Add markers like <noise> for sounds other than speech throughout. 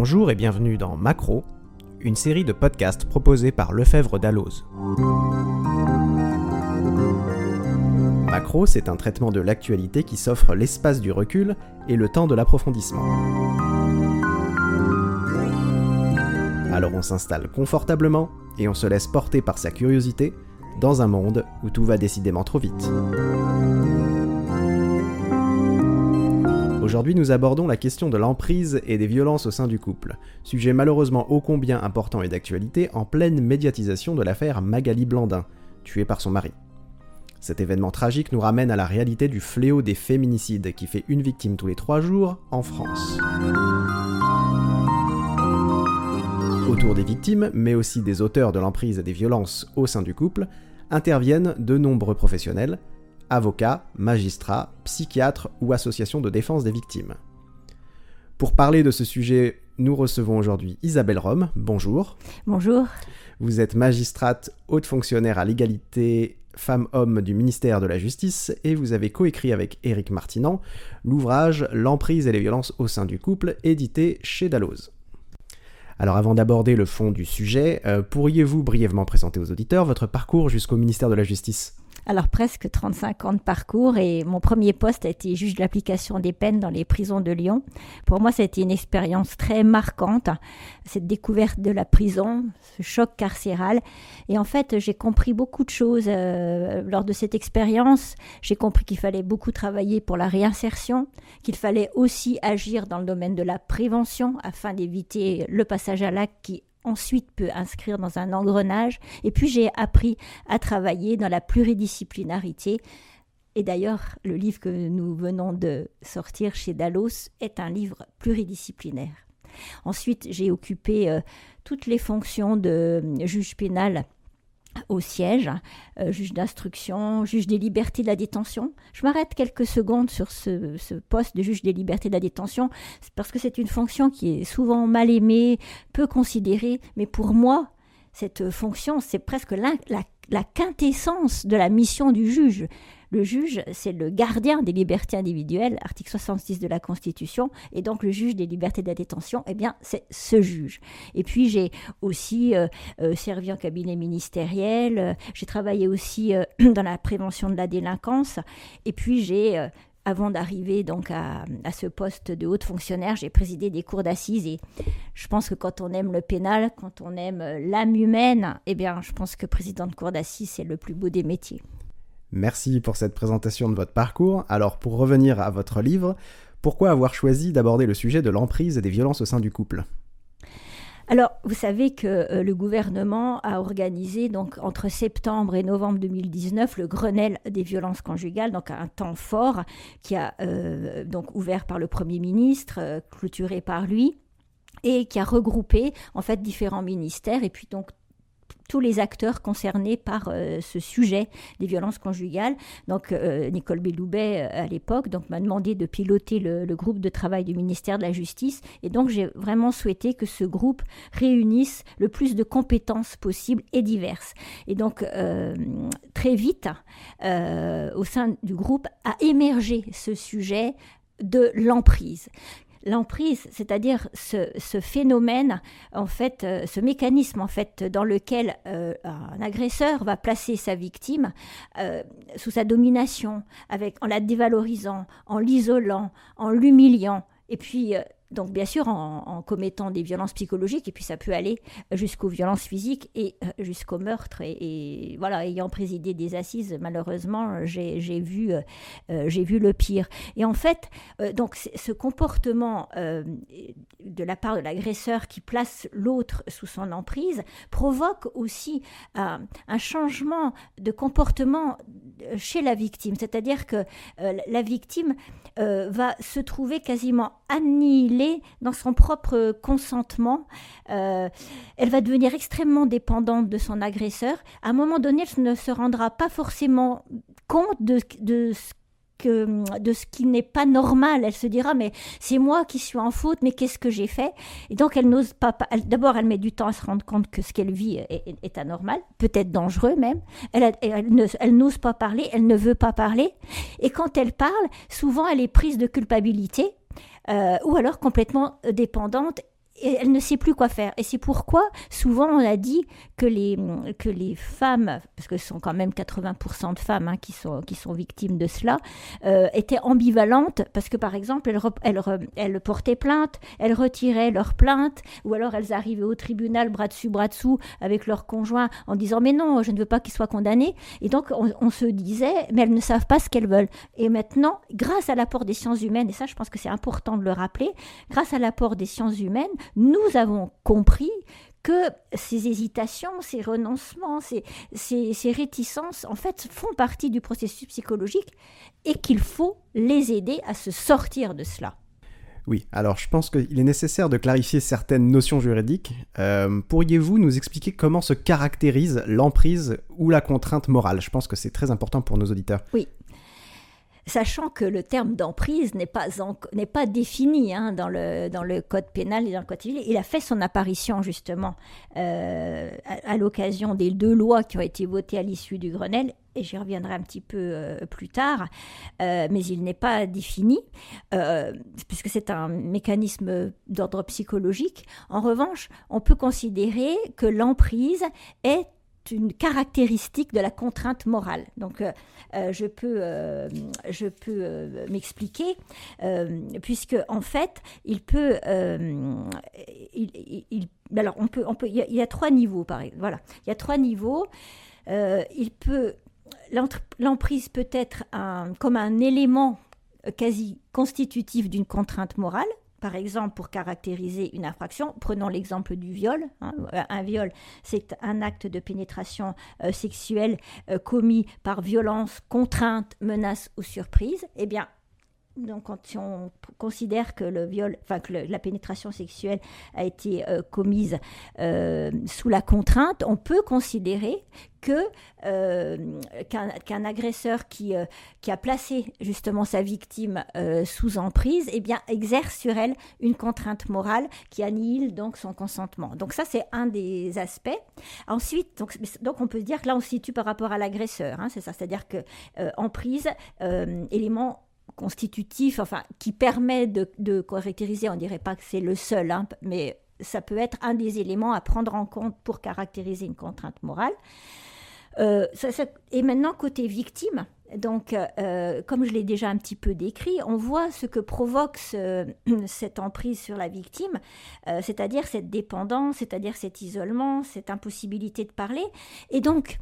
Bonjour et bienvenue dans Macro, une série de podcasts proposés par Lefebvre Dalloz. Macro, c'est un traitement de l'actualité qui s'offre l'espace du recul et le temps de l'approfondissement. Alors on s'installe confortablement et on se laisse porter par sa curiosité dans un monde où tout va décidément trop vite. Aujourd'hui, nous abordons la question de l'emprise et des violences au sein du couple, sujet malheureusement ô combien important et d'actualité en pleine médiatisation de l'affaire Magali Blandin, tuée par son mari. Cet événement tragique nous ramène à la réalité du fléau des féminicides qui fait une victime tous les trois jours en France. Autour des victimes, mais aussi des auteurs de l'emprise et des violences au sein du couple, interviennent de nombreux professionnels, avocats, magistrats, psychiatres ou associations de défense des victimes. Pour parler de ce sujet, nous recevons aujourd'hui Isabelle Rome. Bonjour. Bonjour. Vous êtes magistrate haute fonctionnaire à l'égalité femmes-hommes du ministère de la Justice et vous avez coécrit avec Éric Martinan l'ouvrage L'emprise et les violences au sein du couple, édité chez Dalloz. Alors avant d'aborder le fond du sujet, euh, pourriez-vous brièvement présenter aux auditeurs votre parcours jusqu'au ministère de la Justice? Alors presque 35 ans de parcours et mon premier poste a été juge de l'application des peines dans les prisons de Lyon. Pour moi, ça a été une expérience très marquante, cette découverte de la prison, ce choc carcéral. Et en fait, j'ai compris beaucoup de choses euh, lors de cette expérience. J'ai compris qu'il fallait beaucoup travailler pour la réinsertion, qu'il fallait aussi agir dans le domaine de la prévention afin d'éviter le passage à l'acte qui ensuite peut inscrire dans un engrenage. Et puis j'ai appris à travailler dans la pluridisciplinarité. Et d'ailleurs, le livre que nous venons de sortir chez Dallos est un livre pluridisciplinaire. Ensuite, j'ai occupé euh, toutes les fonctions de juge pénal au siège, euh, juge d'instruction, juge des libertés de la détention. Je m'arrête quelques secondes sur ce, poste de juge des libertés de la détention parce que c'est une fonction qui est souvent mal aimée, peu considérée, mais pour moi, cette fonction, c'est presque la quintessence de la mission du juge. Le juge, c'est le gardien des libertés individuelles, article 66 de la Constitution, et donc le juge des libertés de la détention, eh bien, c'est ce juge. Et puis j'ai aussi euh, euh, servi en cabinet ministériel, euh, j'ai travaillé aussi <clears throat> dans la prévention de la délinquance, et puis j'ai avant d'arriver donc à, ce poste de haute fonctionnaire, j'ai présidé des cours d'assises et je pense que quand on aime le pénal, quand on aime l'âme humaine, eh bien, je pense que président de cour d'assises, c'est le plus beau des métiers. Merci pour cette présentation de votre parcours. Alors pour revenir à votre livre, pourquoi avoir choisi d'aborder le sujet de l'emprise et des violences au sein du couple? Alors, vous savez que euh, le gouvernement a organisé donc entre septembre et novembre 2019 le Grenelle des violences conjugales, donc un temps fort qui a euh, donc ouvert par le Premier ministre, euh, clôturé par lui et qui a regroupé en fait différents ministères et puis donc tous les acteurs concernés par euh, ce sujet des violences conjugales. Donc euh, Nicole Belloubet euh, à l'époque m'a demandé de piloter le, groupe de travail du ministère de la Justice et donc j'ai vraiment souhaité que ce groupe réunisse le plus de compétences possibles et diverses. Et donc très vite au sein du groupe a émergé ce sujet de l'emprise l'emprise, c'est-à-dire ce, phénomène, en fait, euh, ce mécanisme en fait dans lequel euh, un agresseur va placer sa victime euh, sous sa domination, en la dévalorisant, en l'isolant, en l'humiliant, et puis donc bien sûr en, commettant des violences psychologiques et puis ça peut aller jusqu'aux violences physiques et euh, jusqu'au meurtre. Et, voilà ayant présidé des assises malheureusement j'ai vu euh, j'ai vu le pire. Et en fait euh, donc ce comportement de la part de l'agresseur qui place l'autre sous son emprise provoque aussi un changement de comportement chez la victime. C'est-à-dire que la victime va se trouver quasiment annihilée dans son propre consentement. Euh, elle va devenir extrêmement dépendante de son agresseur. À un moment donné, elle ne se rendra pas forcément compte de, ce qui n'est pas normal. Elle se dira, mais c'est moi qui suis en faute, mais qu'est-ce que j'ai fait? Et donc, elle n'ose pas. D'abord, elle met du temps à se rendre compte que ce qu'elle vit est, anormal, peut-être dangereux même. Elle, elle n'ose pas parler, elle ne veut pas parler. Et quand elle parle, souvent, elle est prise de culpabilité. Euh, ou alors complètement dépendante et elle ne sait plus quoi faire. Et c'est pourquoi, souvent, on a dit que les, que les femmes, parce que ce sont quand même 80% de femmes hein, qui, sont, qui sont victimes de cela, euh, étaient ambivalentes, parce que, par exemple, elles, elles, elles, portaient plainte, elles retiraient leur plainte, ou alors elles arrivaient au tribunal bras dessus, bras dessous, avec leur conjoint, en disant, mais non, je ne veux pas qu'ils soient condamnés. Et donc, on, on se disait, mais elles ne savent pas ce qu'elles veulent. Et maintenant, grâce à l'apport des sciences humaines, et ça, je pense que c'est important de le rappeler, grâce à l'apport des sciences humaines, nous avons compris que ces hésitations, ces renoncements, ces, ces, réticences, en fait, font partie du processus psychologique et qu'il faut les aider à se sortir de cela. Oui, alors je pense qu'il est nécessaire de clarifier certaines notions juridiques. Euh, pourriez-vous nous expliquer comment se caractérise l'emprise ou la contrainte morale? Je pense que c'est très important pour nos auditeurs. Oui, sachant que le terme d'emprise n'est pas, n'est pas défini hein, dans, le, dans le code pénal et dans le code civil. Il a fait son apparition justement euh, à, l'occasion des deux lois qui ont été votées à l'issue du Grenelle, et j'y reviendrai un petit peu euh, plus tard, euh, mais il n'est pas défini, puisque c'est un mécanisme d'ordre psychologique. En revanche, on peut considérer que l'emprise est une caractéristique de la contrainte morale. Donc, euh, euh, je peux, euh, je peux m'expliquer, puisque en fait, il peut, il, alors on peut, on peut, il y, a, trois niveaux, pareil. Voilà, il y a trois niveaux. il peut, l'emprise peut être un, comme un élément quasi constitutif d'une contrainte morale, par exemple, pour caractériser une infraction, prenons l'exemple du viol. Hein. Un viol, c'est un acte de pénétration euh, sexuelle euh, commis par violence, contrainte, menace ou surprise. Eh bien, donc, quand on considère que le viol, enfin que la pénétration sexuelle a été euh, commise euh, sous la contrainte, on peut considérer que euh, qu'un agresseur qui, qui a placé justement sa victime sous emprise, eh bien exerce sur elle une contrainte morale qui annihile donc son consentement. Donc ça c'est un des aspects. Ensuite, donc, donc on peut dire que là on se situe par rapport à l'agresseur, hein, c'est ça, c'est-à-dire que emprise, élément constitutif, enfin, qui permet de, caractériser, on ne dirait pas que c'est le seul, hein, mais ça peut être un des éléments à prendre en compte pour caractériser une contrainte morale. Euh, et maintenant, côté victime, donc, euh, comme je l'ai déjà un petit peu décrit, on voit ce que provoque <clears throat> cette emprise sur la victime, euh, c'est-à-dire cette dépendance, c'est-à-dire cet isolement, cette impossibilité de parler. Et donc,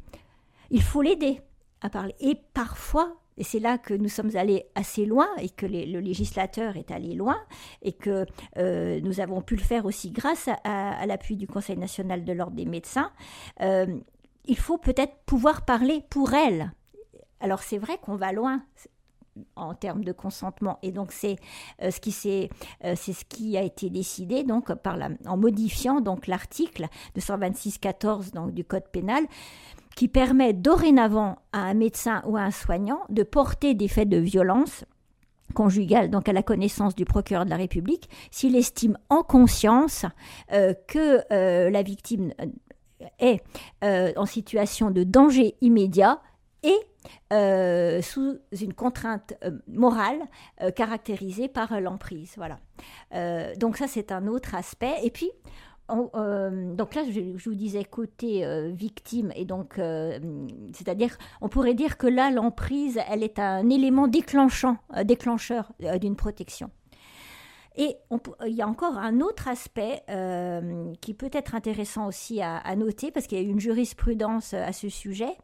il faut l'aider à parler. Et parfois, et c'est là que nous sommes allés assez loin et que le législateur est allé loin et que euh, nous avons pu le faire aussi grâce à, l'appui du Conseil national de l'ordre des médecins. Euh, il faut peut-être pouvoir parler pour elle. Alors c'est vrai qu'on va loin en termes de consentement et donc c'est euh, ce qui a été décidé donc en modifiant donc l'article 226-14 donc du code pénal qui permet dorénavant à un médecin ou à un soignant de porter des faits de violence conjugale, donc à la connaissance du procureur de la République, s'il estime en conscience euh, que euh, la victime euh, est en situation de danger immédiat et sous une contrainte morale caractérisée par l'emprise. Voilà. donc ça, c'est un autre aspect. Et puis, euh, donc là, je, vous disais côté euh, victime, et donc, euh, c'est-à-dire, on pourrait dire que là, l'emprise, elle est un élément déclenchant, déclencheur d'une protection. Et il y a encore un autre aspect qui peut être intéressant aussi à, à noter, parce qu'il y a une jurisprudence à ce sujet,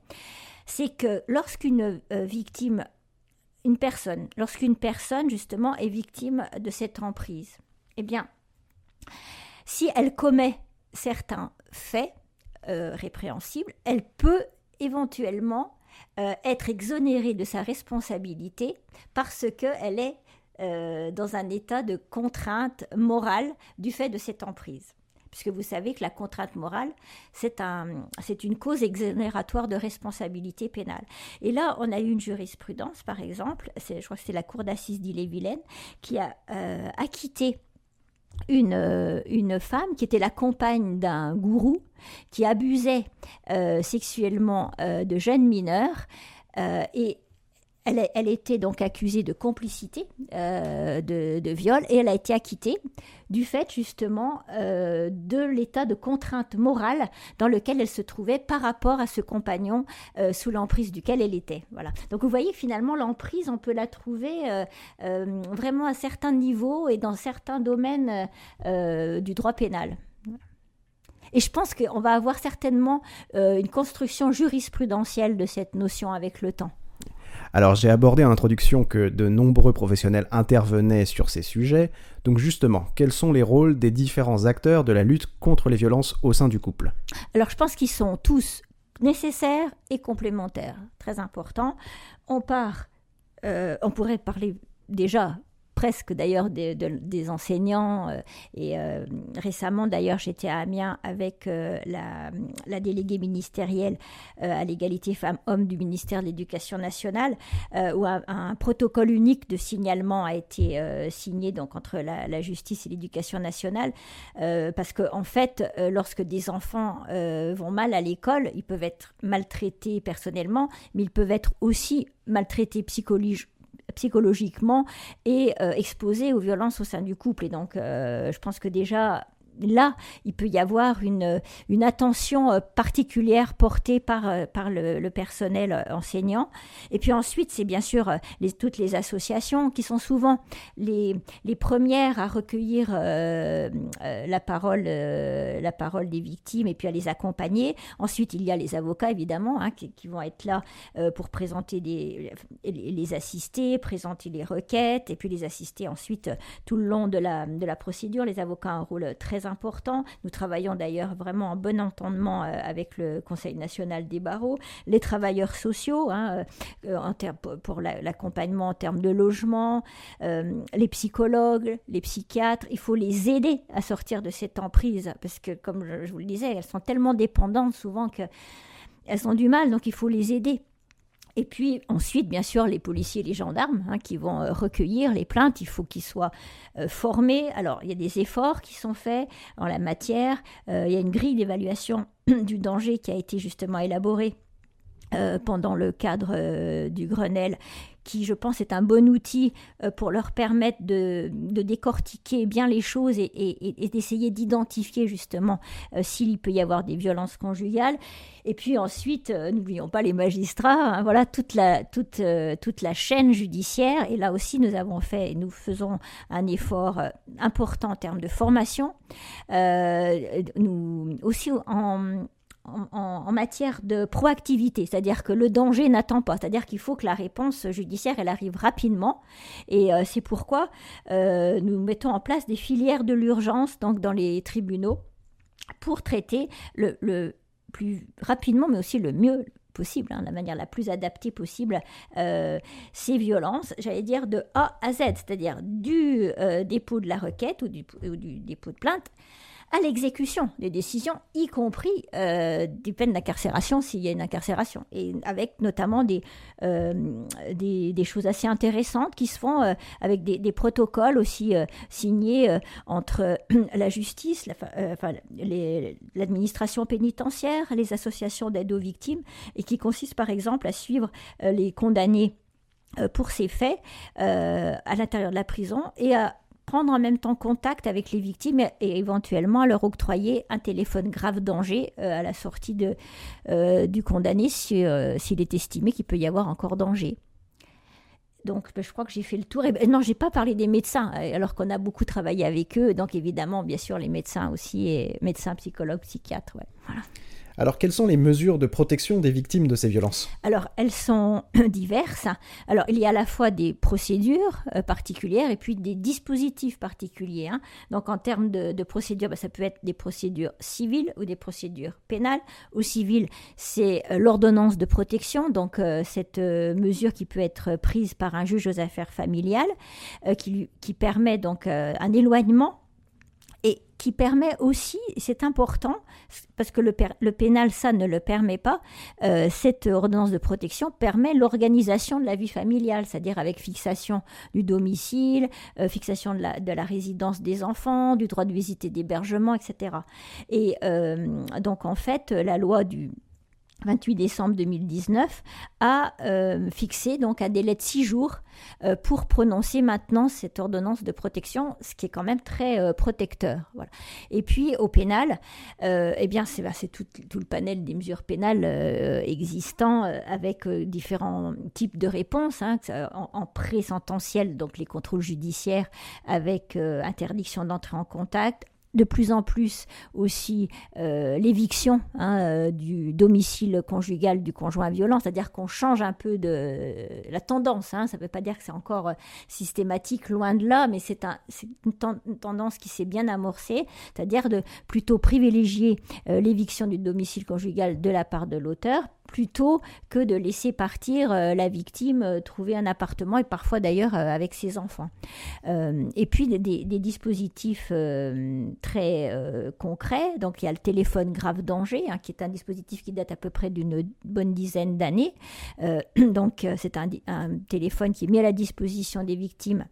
c'est que lorsqu'une victime, une personne, lorsqu'une personne justement est victime de cette emprise, eh bien, si elle commet certains faits euh, répréhensibles, elle peut éventuellement euh, être exonérée de sa responsabilité parce qu'elle est euh, dans un état de contrainte morale du fait de cette emprise. Puisque vous savez que la contrainte morale, c'est un, une cause exonératoire de responsabilité pénale. Et là, on a eu une jurisprudence, par exemple, je crois que c'est la Cour d'assises d'Ille-et-Vilaine, qui a acquitté une, euh, une femme qui était la compagne d'un gourou qui abusait euh, sexuellement euh, de jeunes mineurs et elle, était donc accusée de complicité euh, de, viol et elle a été acquittée du fait justement euh, de l'état de contrainte morale dans lequel elle se trouvait par rapport à ce compagnon euh, sous l'emprise duquel elle était. Voilà. Donc vous voyez finalement l'emprise, on peut la trouver vraiment à certains niveaux et dans certains domaines du droit pénal. Et je pense qu'on va avoir certainement une construction jurisprudentielle de cette notion avec le temps. Alors j'ai abordé en introduction que de nombreux professionnels intervenaient sur ces sujets, donc justement, quels sont les rôles des différents acteurs de la lutte contre les violences au sein du couple? Alors je pense qu'ils sont tous nécessaires et complémentaires, très important. On part, euh, on pourrait parler déjà presque d'ailleurs des, enseignants. Euh, et euh, récemment, d'ailleurs, j'étais à Amiens avec euh, la, déléguée ministérielle à l'égalité femmes-hommes du ministère de l'Éducation nationale, où un, protocole unique de signalement a été signé entre la, justice et l'éducation nationale, parce qu'en en fait, lorsque des enfants vont mal à l'école, ils peuvent être maltraités personnellement, mais ils peuvent être aussi maltraités psychologiquement psychologiquement et euh, exposés aux violences au sein du couple. Et donc, euh, je pense que déjà, là, il peut y avoir une, une attention euh, particulière portée par, euh, par le, personnel euh, enseignant. Et puis ensuite, c'est bien sûr les, toutes les associations qui sont souvent les, les premières à recueillir la, parole, la parole des victimes et puis à les accompagner. Ensuite, il y a les avocats, évidemment, hein, qui, vont être là pour présenter des, les assister, présenter les requêtes et puis les assister ensuite tout le long de la, de la procédure. Les avocats ont un rôle très important. Nous travaillons d'ailleurs vraiment en bon entendement euh, avec le Conseil national des barreaux, les travailleurs sociaux hein, euh, en pour l'accompagnement en termes de logement, euh, les psychologues, les psychiatres. Il faut les aider à sortir de cette emprise parce que, comme je vous le disais, elles sont tellement dépendantes souvent qu'elles ont du mal, donc il faut les aider. Et puis ensuite, bien sûr, les policiers et les gendarmes hein, qui vont euh, recueillir les plaintes, il faut qu'ils soient euh, formés. Alors, il y a des efforts qui sont faits en la matière. Euh, il y a une grille d'évaluation <clears throat> du danger qui a été justement élaborée pendant le cadre du Grenelle qui, je pense, est un bon outil euh, pour leur permettre de, décortiquer bien les choses et, d'essayer d'identifier justement euh, s'il peut y avoir des violences conjugales. Et puis ensuite, euh, n'oublions pas les magistrats, hein, voilà toute la, toute, toute la chaîne judiciaire. Et là aussi, nous avons fait, nous faisons un effort important en termes de formation. nous aussi en en, matière de proactivité, c'est-à-dire que le danger n'attend pas, c'est-à-dire qu'il faut que la réponse judiciaire elle arrive rapidement, et euh, c'est pourquoi euh, nous mettons en place des filières de l'urgence donc dans les tribunaux pour traiter le, plus rapidement, mais aussi le mieux possible, hein, la manière la plus adaptée possible, euh, ces violences, j'allais dire de A à Z, c'est-à-dire du dépôt de la requête ou du dépôt de plainte à l'exécution des décisions, y compris euh, des peines d'incarcération s'il y a une incarcération, et avec notamment des, euh, choses assez intéressantes qui se font euh, avec des, protocoles aussi signés entre la justice, l'administration pénitentiaire, les associations d'aide aux victimes, et qui consistent par exemple à suivre les condamnés pour ces faits à l'intérieur de la prison et à prendre en même temps contact avec les victimes et, éventuellement leur octroyer un téléphone grave danger euh, à la sortie de, euh, du condamné euh, s'il est estimé qu'il peut y avoir encore danger. Donc, ben, je crois que j'ai fait le tour. Et ben, non, j'ai pas parlé des médecins, alors qu'on a beaucoup travaillé avec eux. Donc, évidemment, bien sûr, les médecins aussi, et médecins, psychologues, psychiatres. Voilà. Alors, quelles sont les mesures de protection des victimes de ces violences? Alors, elles sont <clears throat> diverses. Alors, il y a à la fois des procédures euh, particulières et puis des dispositifs particuliers. Hein. Donc, en termes de, procédures, bah, ça peut être des procédures civiles ou des procédures pénales. Au civil, c'est euh, l'ordonnance de protection, donc euh, cette mesure qui peut être prise par un juge aux affaires familiales, qui, qui permet donc un éloignement qui permet aussi, c'est important, parce que le, le, pénal, ça ne le permet pas, euh, cette ordonnance de protection permet l'organisation de la vie familiale, c'est-à-dire avec fixation du domicile, euh, fixation de la, de la, résidence des enfants, du droit de visite et d'hébergement, etc. Et euh, donc en fait, la loi du 28 décembre 2019, a euh, fixé donc un délai de six jours euh, pour prononcer maintenant cette ordonnance de protection, ce qui est quand même très euh, protecteur. Et puis au pénal, eh bien c'est bah, tout, tout, le panel des mesures pénales existants avec différents types de réponses, hein, en, en pré-sententiel, donc les contrôles judiciaires avec interdiction d'entrer en contact, de plus en plus aussi euh, l'éviction hein, euh, du domicile conjugal du conjoint violent, c'est-à-dire qu'on change un peu de la tendance. Hein, ça ne veut pas dire que c'est encore euh, systématique, loin de là, mais c'est un, une, tendance qui s'est bien amorcée, c'est-à-dire de plutôt privilégier l'éviction du domicile conjugal de la part de l'auteur plutôt que de laisser partir euh, la victime euh, trouver un appartement et parfois d'ailleurs euh, avec ses enfants. et puis des, dispositifs très concrets. Donc il y a le téléphone grave danger, hein, qui est un dispositif qui date à peu près d'une bonne dizaine d'années. <clears throat> donc c'est un, téléphone qui est mis à la disposition des victimes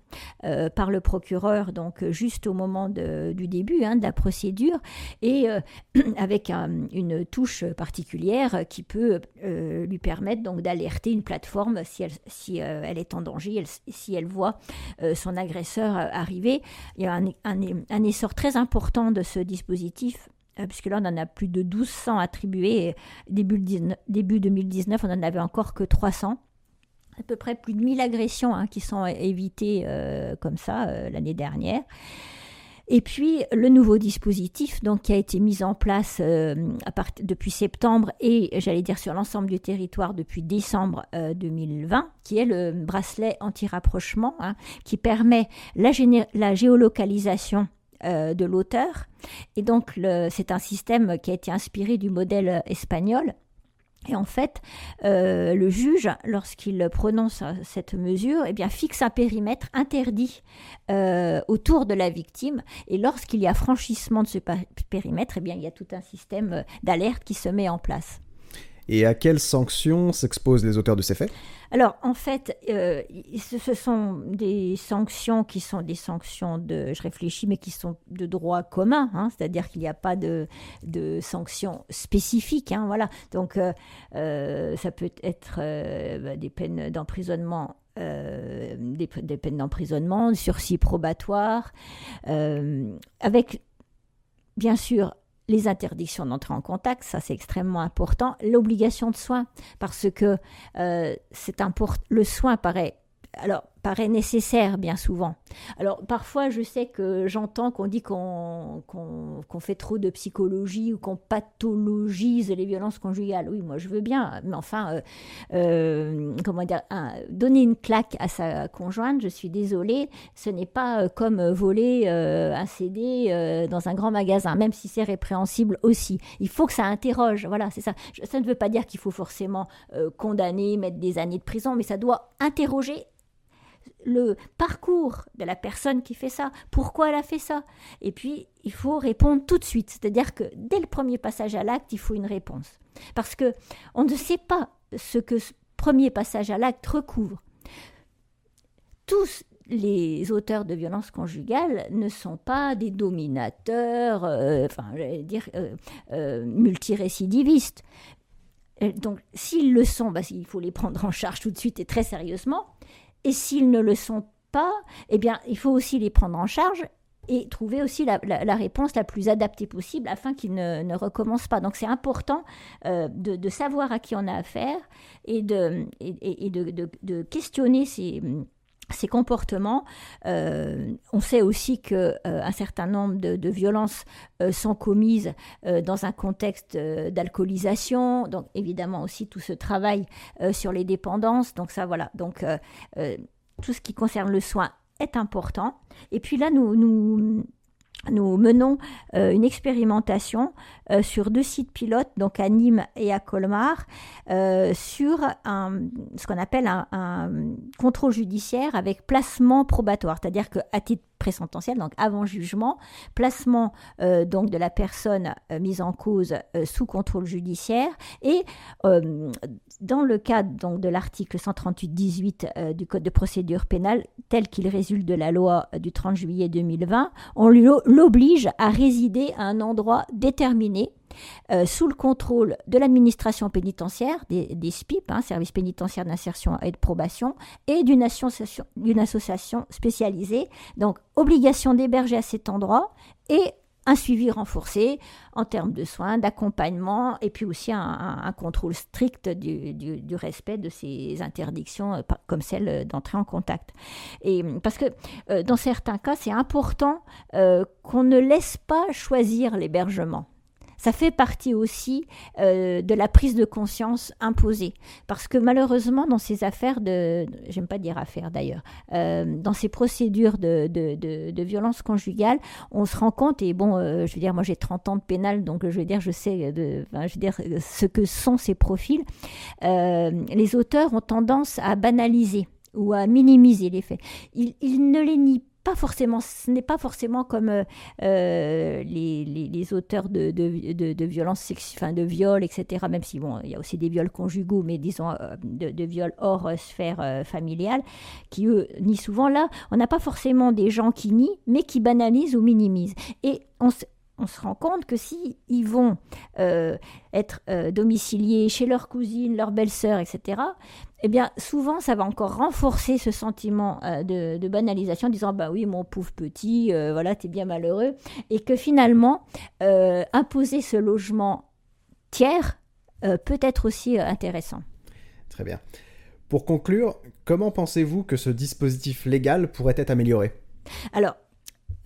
par le procureur, donc juste au moment du début hein, de la procédure, et <clears throat> avec une touche particulière qui peut euh, lui permettre donc d'alerter une plateforme si elle, si, euh, elle est en danger, si elle voit euh, son agresseur arriver. Il y a un, un, essor très important de ce dispositif puisque là, on en a plus de 1200 attribués. début, début 2019, on n'en avait encore que 300 à peu près plus de 1000 agressions hein, qui sont évitées comme ça l'année dernière. Et puis le nouveau dispositif donc, qui a été mis en place euh, depuis septembre et j'allais dire sur l'ensemble du territoire depuis décembre 2020, euh, qui est le bracelet anti-rapprochement, hein, qui permet la, géolocalisation euh, de l'auteur. Et donc c'est un système qui a été inspiré du modèle espagnol et en fait, euh, le juge, lorsqu'il prononce cette mesure, eh bien, fixe un périmètre interdit euh, autour de la victime. Et lorsqu'il y a franchissement de ce périmètre, eh bien, il y a tout un système d'alerte qui se met en place. Et à quelles sanctions s'exposent les auteurs de ces faits? Alors, en fait, euh, ce sont des sanctions qui sont des sanctions de, je réfléchis, mais qui sont de droit commun, hein, c'est-à-dire qu'il n'y a pas de, de sanctions spécifiques. Hein, voilà. Donc, euh, euh, ça peut être bah, des peines d'emprisonnement des, peines d'emprisonnement, sursis probatoire, avec bien sûr les interdictions d'entrer en contact, ça c'est extrêmement important, l'obligation de soins, parce que euh, c'est le soin paraît alors paraît nécessaire bien souvent. Alors parfois je sais que j'entends qu'on dit qu'on fait trop de psychologie ou qu'on pathologise les violences conjugales. Oui, moi je veux bien, mais enfin, euh, euh, comment dire, donner une claque à sa conjointe, je suis désolée, ce n'est pas euh, comme voler un CD dans un grand magasin, même si c'est répréhensible aussi. Il faut que ça interroge, voilà, c'est ça. Ça ne veut pas dire qu'il faut forcément condamner, mettre des années de prison, mais ça doit interroger le parcours de la personne qui fait ça, pourquoi elle a fait ça. Et puis, il faut répondre tout de suite. C'est-à-dire que dès le premier passage à l'acte, il faut une réponse. Parce que on ne sait pas ce que ce premier passage à l'acte recouvre. Tous les auteurs de violences conjugales ne sont pas des dominateurs, euh, enfin, dire, euh, euh, multirécidivistes. Donc, s'ils le sont, bah, il faut les prendre en charge tout de suite et très sérieusement. Et s'ils ne le sont pas, eh bien, il faut aussi les prendre en charge et trouver aussi la, réponse la plus adaptée possible afin qu'ils ne, recommencent pas. Donc c'est important euh, de, savoir à qui on a affaire et de, et, de, questionner ces, ces comportements. Euh, on sait aussi qu'un euh, un certain nombre de, violences sont commises dans un contexte d'alcoolisation. Donc évidemment aussi tout ce travail sur les dépendances. Donc ça voilà. Donc tout ce qui concerne le soin est important. Et puis là, nous, nous, nous menons euh, une expérimentation euh, sur deux sites pilotes, donc à Nîmes et à Colmar, euh, sur ce qu'on appelle un, un, contrôle judiciaire avec placement probatoire, c'est-à-dire qu'à titre présententiel, donc avant jugement, placement euh, donc de la personne euh, mise en cause euh, sous contrôle judiciaire et dans le cadre donc de l'article 138-18 du Code de procédure pénale tel qu'il résulte de la loi du 30 juillet 2020, on l'oblige à résider à un endroit déterminé sous le contrôle de l'administration pénitentiaire, des, SPIP, hein, services pénitentiaires d'insertion et de probation, et d'une association, spécialisée. Donc, obligation d'héberger à cet endroit et un suivi renforcé en termes de soins, d'accompagnement, et puis aussi un, contrôle strict du, respect de ces interdictions, euh, comme celle d'entrer en contact. Et parce que euh, dans certains cas, c'est important euh, qu'on ne laisse pas choisir l'hébergement ça fait partie aussi euh, de la prise de conscience imposée. Parce que malheureusement, dans ces affaires de, j'aime pas dire affaires d'ailleurs, euh, dans ces procédures de, violence conjugale, on se rend compte, et bon, euh, je veux dire, moi j'ai 30 ans de pénal, donc je veux dire, je sais de, je veux dire, ce que sont ces profils. les auteurs ont tendance à banaliser ou à minimiser les faits. Ils, ils ne les nient pas forcément, ce n'est pas forcément comme euh, euh, les, les, auteurs de, de, de, violences enfin de viols, etc. Même si bon, il y a aussi des viols conjugaux, mais disons euh, de, de viols hors sphère familiale, qui eux nient souvent. Là, on n'a pas forcément des gens qui nient, mais qui banalisent ou minimisent. Et on, on se rend compte que si ils vont être domiciliés chez leur cousine, leur belle-sœur, etc., eh bien, souvent, ça va encore renforcer ce sentiment euh, de, banalisation, en disant, bah oui, mon pauvre petit, euh, voilà, t'es bien malheureux, et que finalement, euh, imposer ce logement tiers peut être aussi intéressant. Très bien. Pour conclure, comment pensez-vous que ce dispositif légal pourrait être amélioré? Alors,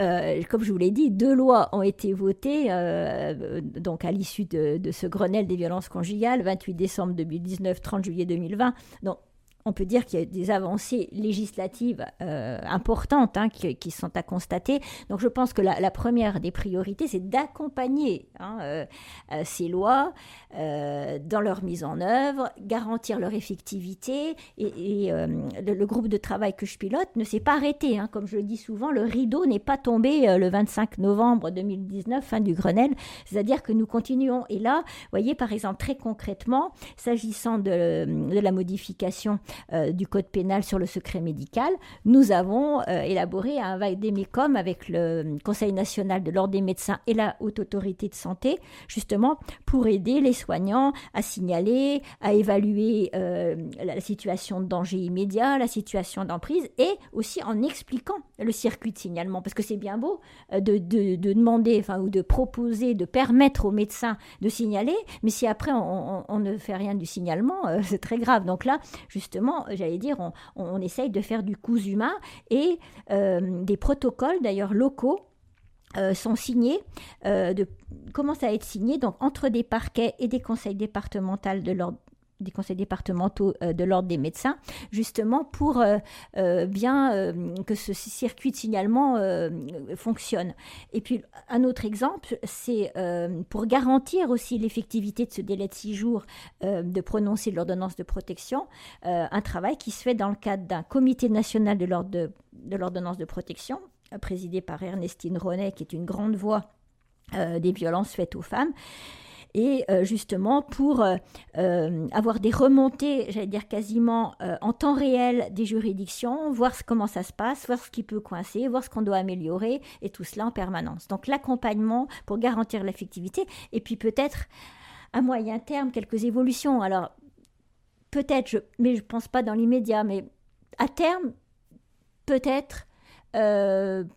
euh, comme je vous l'ai dit, deux lois ont été votées euh, donc à l'issue de, ce Grenelle des violences conjugales, 28 décembre 2019, 30 juillet 2020. Donc, on peut dire qu'il y a des avancées législatives euh, importantes hein, qui, sont à constater. Donc je pense que la, première des priorités, c'est d'accompagner hein, euh, euh, ces lois dans leur mise en œuvre, garantir leur effectivité. Et, le, groupe de travail que je pilote ne s'est pas arrêté. Hein. comme je le dis souvent, le rideau n'est pas tombé le 25 novembre 2019, fin du Grenelle. C'est-à-dire que nous continuons. Et là, vous voyez, par exemple, très concrètement, s'agissant de, de la modification euh, du code pénal sur le secret médical, nous avons euh, élaboré un vademecum avec le Conseil national de l'ordre des médecins et la haute autorité de santé, justement pour aider les soignants à signaler, à évaluer euh, la situation de danger immédiat, la situation d'emprise, et aussi en expliquant le circuit de signalement, parce que c'est bien beau de, demander, enfin, ou de proposer, de permettre aux médecins de signaler, mais si après on ne fait rien du signalement, <laughs> c'est très grave. Donc là, justement, j'allais dire, on, essaye de faire du humain et euh, des protocoles d'ailleurs locaux euh, sont signés, euh, de, commencent à être signés donc entre des parquets et des conseils départementaux de l'ordre des conseils départementaux euh, de l'ordre des médecins, justement pour euh, euh, bien que ce circuit de signalement fonctionne. Et puis un autre exemple, c'est pour garantir aussi l'effectivité de ce délai de six jours de prononcer l'ordonnance de protection, un travail qui se fait dans le cadre d'un comité national de l'ordonnance de, de protection, présidé par Ernestine Ronet, qui est une grande voix des violences faites aux femmes et euh, justement pour euh, euh, avoir des remontées, j'allais dire quasiment en temps réel des juridictions, voir comment ça se passe, voir ce qui peut coincer, voir ce qu'on doit améliorer, et tout cela en permanence. Donc l'accompagnement pour garantir l'effectivité, et puis peut-être à moyen terme quelques évolutions. Alors peut-être, mais je ne pense pas dans l'immédiat, mais à terme, peut-être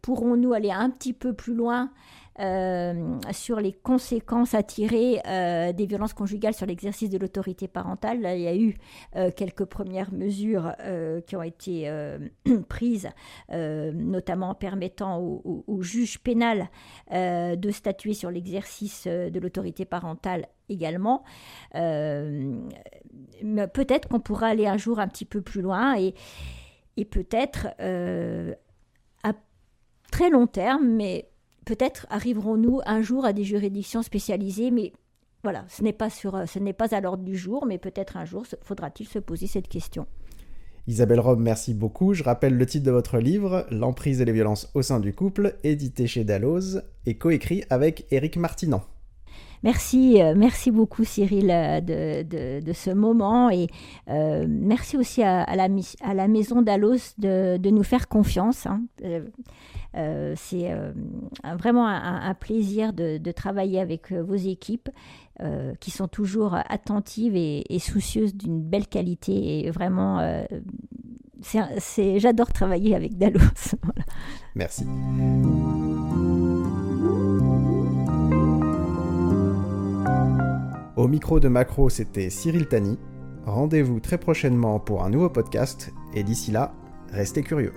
pourrons-nous aller un petit peu plus loin euh, sur les conséquences à tirer euh, des violences conjugales sur l'exercice de l'autorité parentale. il y a eu euh, quelques premières mesures qui ont été <clears throat> prises, notamment en permettant au, au juge pénal de statuer sur l'exercice de l'autorité parentale également. peut-être qu'on pourra aller un jour un petit peu plus loin et peut-être à très long terme, mais peut-être arriverons-nous un jour à des juridictions spécialisées, mais voilà, ce n'est pas, sur, ce n'est pas à l'ordre du jour, mais peut-être un jour faudra-t-il se poser cette question. Isabelle Robe, merci beaucoup. Je rappelle le titre de votre livre, L'emprise et les violences au sein du couple, édité chez Dalloz et coécrit avec Éric Martinan. Merci, merci beaucoup Cyril de, de, ce moment et merci aussi à, la, maison d'Alos de, nous faire confiance. Hein. C'est vraiment un, plaisir de, travailler avec vos équipes qui sont toujours attentives et, soucieuses d'une belle qualité et vraiment j'adore travailler avec Dalos. <laughs> Merci. Au micro de Macro, c'était Cyril Tani. Rendez-vous très prochainement pour un nouveau podcast et d'ici là, restez curieux.